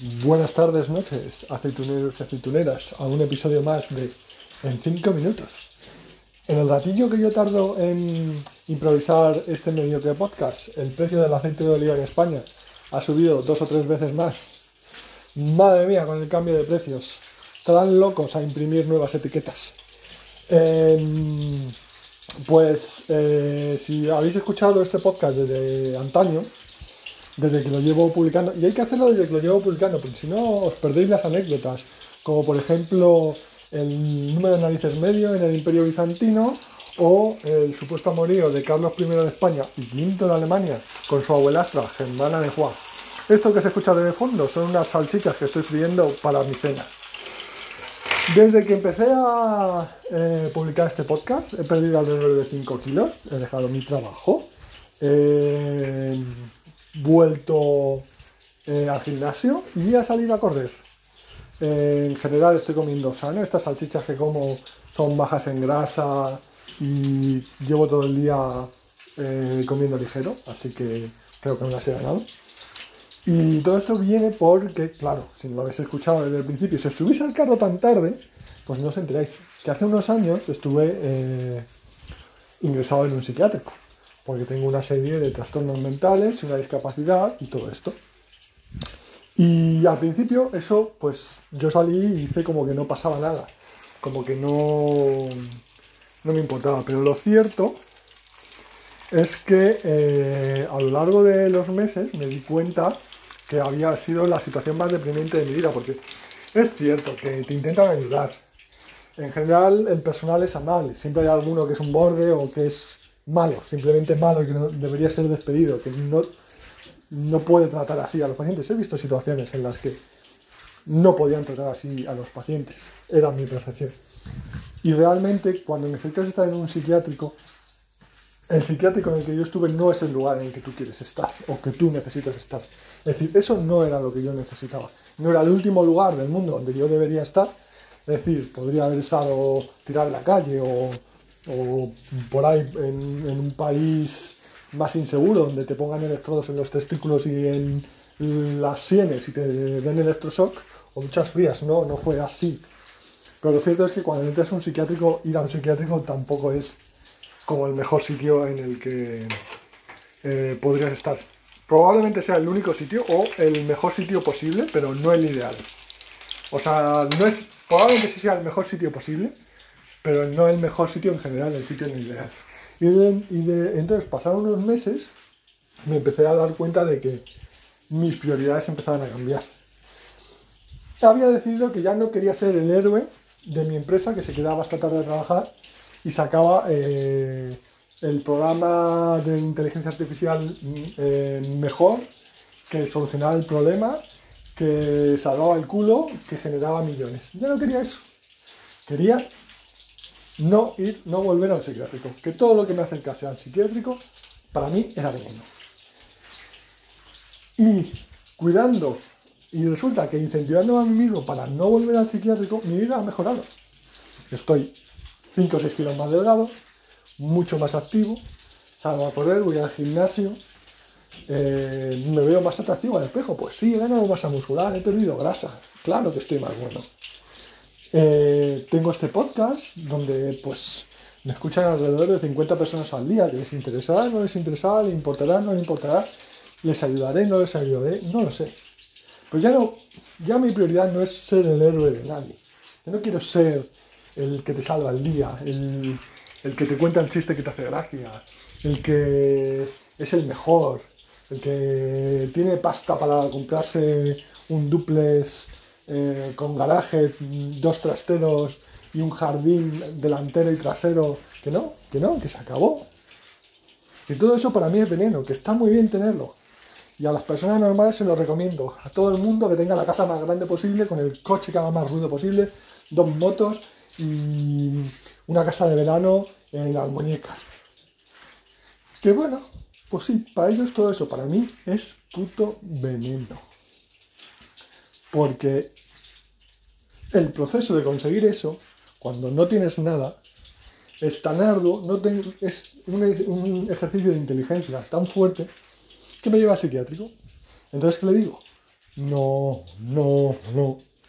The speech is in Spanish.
Buenas tardes, noches, aceituneros y aceituneras, a un episodio más de En 5 minutos. En el ratillo que yo tardo en improvisar este medio de podcast, el precio del aceite de oliva en España ha subido dos o tres veces más. Madre mía, con el cambio de precios. Estarán locos a imprimir nuevas etiquetas. Em, pues eh, si habéis escuchado este podcast desde antaño, desde que lo llevo publicando, y hay que hacerlo desde que lo llevo publicando, porque si no os perdéis las anécdotas, como por ejemplo el número de narices medio en el Imperio Bizantino o el supuesto amorío de Carlos I de España y V de Alemania con su abuelastra, Germana de Juan. Esto que se escucha de fondo son unas salchichas que estoy friendo para mi cena. Desde que empecé a eh, publicar este podcast he perdido alrededor de 5 kilos, he dejado mi trabajo, he vuelto eh, al gimnasio y a salir a correr. Eh, en general estoy comiendo sano, estas salchichas que como son bajas en grasa y llevo todo el día comiendo ligero, así que creo que me las he ganado. Y todo esto viene porque, claro, si no lo habéis escuchado desde el principio, si os subís al carro tan tarde, pues no os enteráis que hace unos años estuve eh, ingresado en un psiquiátrico, porque tengo una serie de trastornos mentales, una discapacidad y todo esto. Y al principio eso, pues yo salí y hice como que no pasaba nada, como que no, no me importaba, pero lo cierto es que eh, a lo largo de los meses me di cuenta que había sido la situación más deprimente de mi vida, porque es cierto que te intentan ayudar. En general el personal es amable, siempre hay alguno que es un borde o que es malo, simplemente malo y que no, debería ser despedido, que no, no puede tratar así a los pacientes. He visto situaciones en las que no podían tratar así a los pacientes, era mi percepción. Y realmente cuando necesitas estar en un psiquiátrico, el psiquiátrico en el que yo estuve no es el lugar en el que tú quieres estar o que tú necesitas estar. Es decir, eso no era lo que yo necesitaba. No era el último lugar del mundo donde yo debería estar. Es decir, podría haber estado tirado en la calle o, por ahí en, un país más inseguro donde te pongan electrodos en los testículos y en las sienes y te den electroshock o muchas frías. No, no fue así. Pero lo cierto es que cuando entras a un psiquiátrico, ir a un psiquiátrico tampoco es como el mejor sitio en el que eh, podrías estar probablemente sea el único sitio o el mejor sitio posible, pero no el ideal. O sea, no es, probablemente sea el mejor sitio posible, pero no el mejor sitio en general, el sitio no ideal. Y, de, entonces pasaron unos meses, me empecé a dar cuenta de que mis prioridades empezaban a cambiar. Había decidido que ya no quería ser el héroe de mi empresa que se quedaba hasta tarde a trabajar y sacaba eh, el programa de inteligencia artificial eh, mejor, que solucionaba el problema, que salvaba el culo, que generaba millones. Yo no quería eso. Quería no ir, no volver al psiquiátrico. Que todo lo que me acercase al psiquiátrico, para mí era veneno. Y cuidando, y resulta que incentivando a mí mismo para no volver al psiquiátrico, mi vida ha mejorado. Estoy 5 o 6 kilos más delgado, mucho más activo, salgo a correr, voy al gimnasio, eh, me veo más atractivo al espejo, pues sí, he ganado masa muscular, he perdido grasa, claro que estoy más bueno. Eh, tengo este podcast donde pues me escuchan alrededor de 50 personas al día, que les interesará, no les interesará, le importará, no le importará, les ayudaré, no les ayudaré, no lo sé. Pues ya no, ya mi prioridad no es ser el héroe de nadie. Yo no quiero ser el que te salva el día, el, el que te cuenta el chiste que te hace gracia, el que es el mejor, el que tiene pasta para comprarse un duplex eh, con garaje, dos trasteros y un jardín delantero y trasero, que no, que no, que se acabó. Y todo eso para mí es veneno, que está muy bien tenerlo. Y a las personas normales se lo recomiendo. A todo el mundo que tenga la casa más grande posible, con el coche que haga más ruido posible, dos motos y una casa de verano en las muñecas. Que bueno, pues sí, para ellos todo eso, para mí es puto veneno. Porque el proceso de conseguir eso, cuando no tienes nada, es tan arduo, es un, un, ejercicio de inteligencia tan fuerte que me lleva a psiquiátrico. Entonces, ¿qué le digo? No, no, no.